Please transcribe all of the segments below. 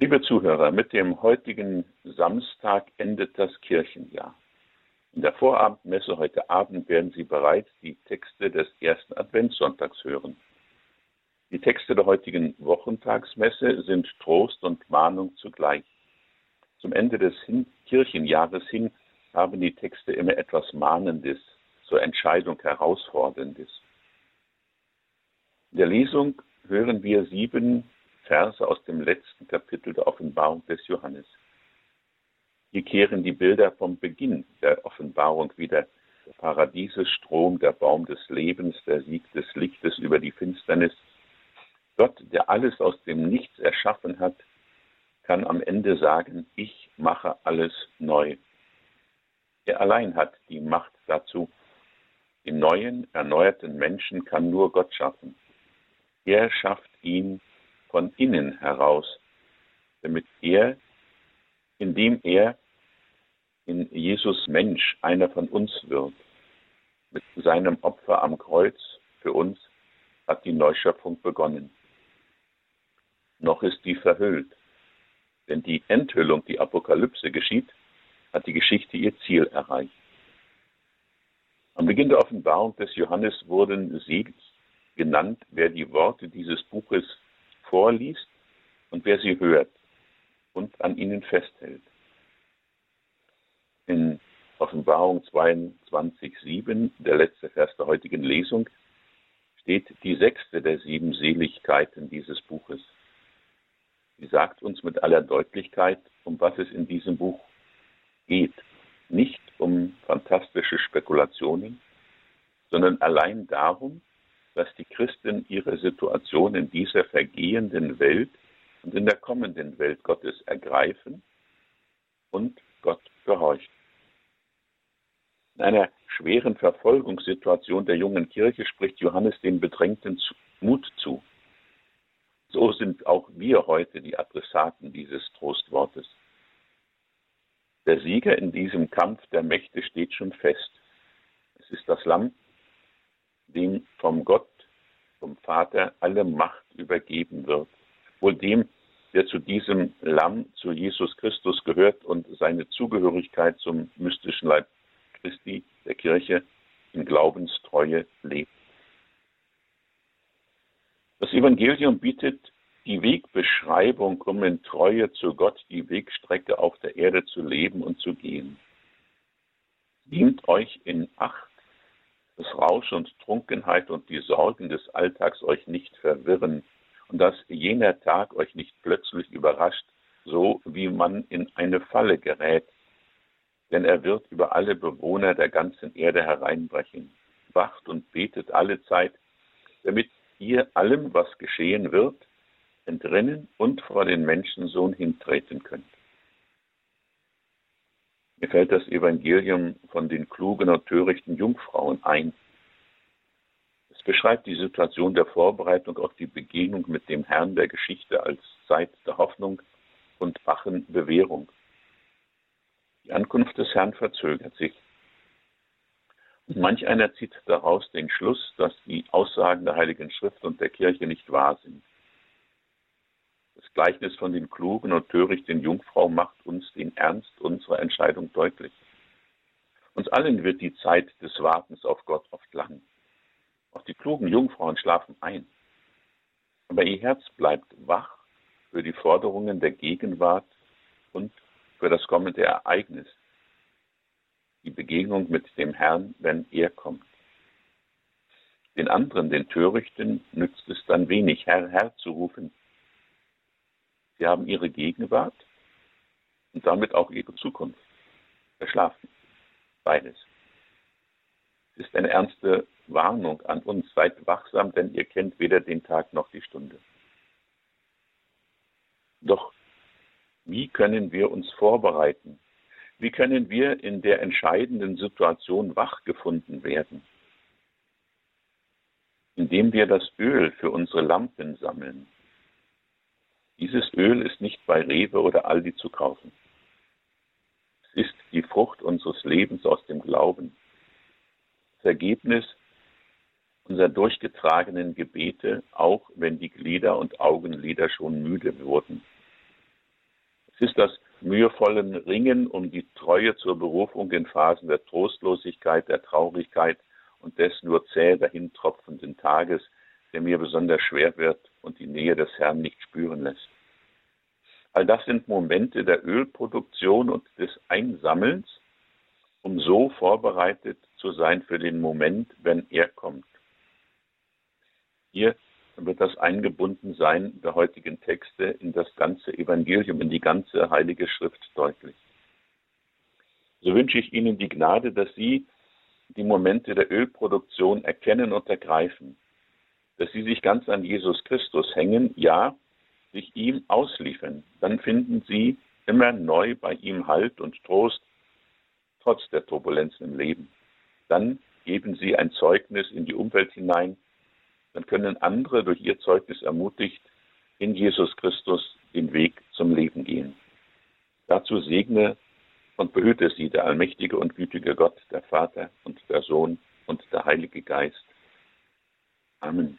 Liebe Zuhörer, mit dem heutigen Samstag endet das Kirchenjahr. In der Vorabendmesse heute Abend werden Sie bereits die Texte des ersten Adventssonntags hören. Die Texte der heutigen Wochentagsmesse sind Trost und Mahnung zugleich. Zum Ende des Kirchenjahres hin haben die Texte immer etwas Mahnendes, zur Entscheidung Herausforderndes. In der Lesung hören wir sieben Verse aus dem letzten Kapitel der Offenbarung des Johannes. Hier kehren die Bilder vom Beginn der Offenbarung wieder. Der Paradiesestrom, der Baum des Lebens, der Sieg des Lichtes über die Finsternis. Gott, der alles aus dem Nichts erschaffen hat, kann am Ende sagen, ich mache alles neu. Er allein hat die Macht dazu. Den neuen, erneuerten Menschen kann nur Gott schaffen. Er schafft ihn von innen heraus, damit er, indem er in Jesus Mensch einer von uns wird, mit seinem Opfer am Kreuz für uns hat die Neuschöpfung begonnen. Noch ist die verhüllt, denn die Enthüllung, die Apokalypse geschieht, hat die Geschichte ihr Ziel erreicht. Am Beginn der Offenbarung des Johannes wurden selig genannt, wer die Worte dieses Buches vorliest und wer sie hört und an ihnen festhält. In Offenbarung 22,7, der letzte Vers der heutigen Lesung, steht die sechste der sieben Seligkeiten dieses Buches. Sie sagt uns mit aller Deutlichkeit, um was es in diesem Buch geht. Nicht um fantastische Spekulationen, sondern allein darum, dass die Christen ihre Situation in dieser vergehenden Welt und in der kommenden Welt Gottes ergreifen und Gott gehorchen. In einer schweren Verfolgungssituation der jungen Kirche spricht Johannes den Bedrängten Mut zu. So sind auch wir heute die Adressaten dieses Trostwortes. Der Sieger in diesem Kampf der Mächte steht schon fest. Es ist das Lamm, dem vom Gott, vom Vater alle Macht übergeben wird. Wohl dem, der zu diesem Lamm, zu Jesus Christus gehört und seine Zugehörigkeit zum mystischen Leib Christi, der Kirche, in Glaubenstreue lebt. Das Evangelium bietet die Wegbeschreibung, um in Treue zu Gott die Wegstrecke auf der Erde zu leben und zu gehen. Nehmt euch in Acht dass Rausch und Trunkenheit und die Sorgen des Alltags euch nicht verwirren und dass jener Tag euch nicht plötzlich überrascht, so wie man in eine Falle gerät. Denn er wird über alle Bewohner der ganzen Erde hereinbrechen. Wacht und betet alle Zeit, damit ihr allem, was geschehen wird, entrinnen und vor den Menschensohn hintreten könnt. Mir fällt das Evangelium von den klugen und törichten Jungfrauen ein. Es beschreibt die Situation der Vorbereitung auf die Begegnung mit dem Herrn der Geschichte als Zeit der Hoffnung und wachen Bewährung. Die Ankunft des Herrn verzögert sich. Und manch einer zieht daraus den Schluss, dass die Aussagen der Heiligen Schrift und der Kirche nicht wahr sind. Gleichnis von den klugen und törichten Jungfrau macht uns den Ernst unserer Entscheidung deutlich. Uns allen wird die Zeit des Wartens auf Gott oft lang. Auch die klugen Jungfrauen schlafen ein. Aber ihr Herz bleibt wach für die Forderungen der Gegenwart und für das kommende Ereignis, die Begegnung mit dem Herrn, wenn er kommt. Den anderen, den Törichten, nützt es dann wenig, Herr, Herr zu rufen, Sie haben ihre Gegenwart und damit auch ihre Zukunft verschlafen. Beides. Es ist eine ernste Warnung an uns. Seid wachsam, denn ihr kennt weder den Tag noch die Stunde. Doch wie können wir uns vorbereiten? Wie können wir in der entscheidenden Situation wach gefunden werden? Indem wir das Öl für unsere Lampen sammeln. Dieses Öl ist nicht bei Rewe oder Aldi zu kaufen. Es ist die Frucht unseres Lebens aus dem Glauben. Das Ergebnis unserer durchgetragenen Gebete, auch wenn die Glieder und Augenlider schon müde wurden. Es ist das mühevolle Ringen um die Treue zur Berufung in Phasen der Trostlosigkeit, der Traurigkeit und des nur zäh dahintropfenden Tages, der mir besonders schwer wird und die Nähe des Herrn nicht spüren lässt. All das sind Momente der Ölproduktion und des Einsammelns, um so vorbereitet zu sein für den Moment, wenn er kommt. Hier wird das Eingebundensein der heutigen Texte in das ganze Evangelium, in die ganze Heilige Schrift deutlich. So wünsche ich Ihnen die Gnade, dass Sie die Momente der Ölproduktion erkennen und ergreifen, dass Sie sich ganz an Jesus Christus hängen, ja, sich ihm ausliefern, dann finden Sie immer neu bei ihm Halt und Trost, trotz der Turbulenzen im Leben. Dann geben Sie ein Zeugnis in die Umwelt hinein, dann können andere durch ihr Zeugnis ermutigt in Jesus Christus den Weg zum Leben gehen. Dazu segne und behüte sie der allmächtige und gütige Gott, der Vater und der Sohn und der Heilige Geist. Amen.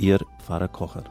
Ihr Pfarrer Kocher.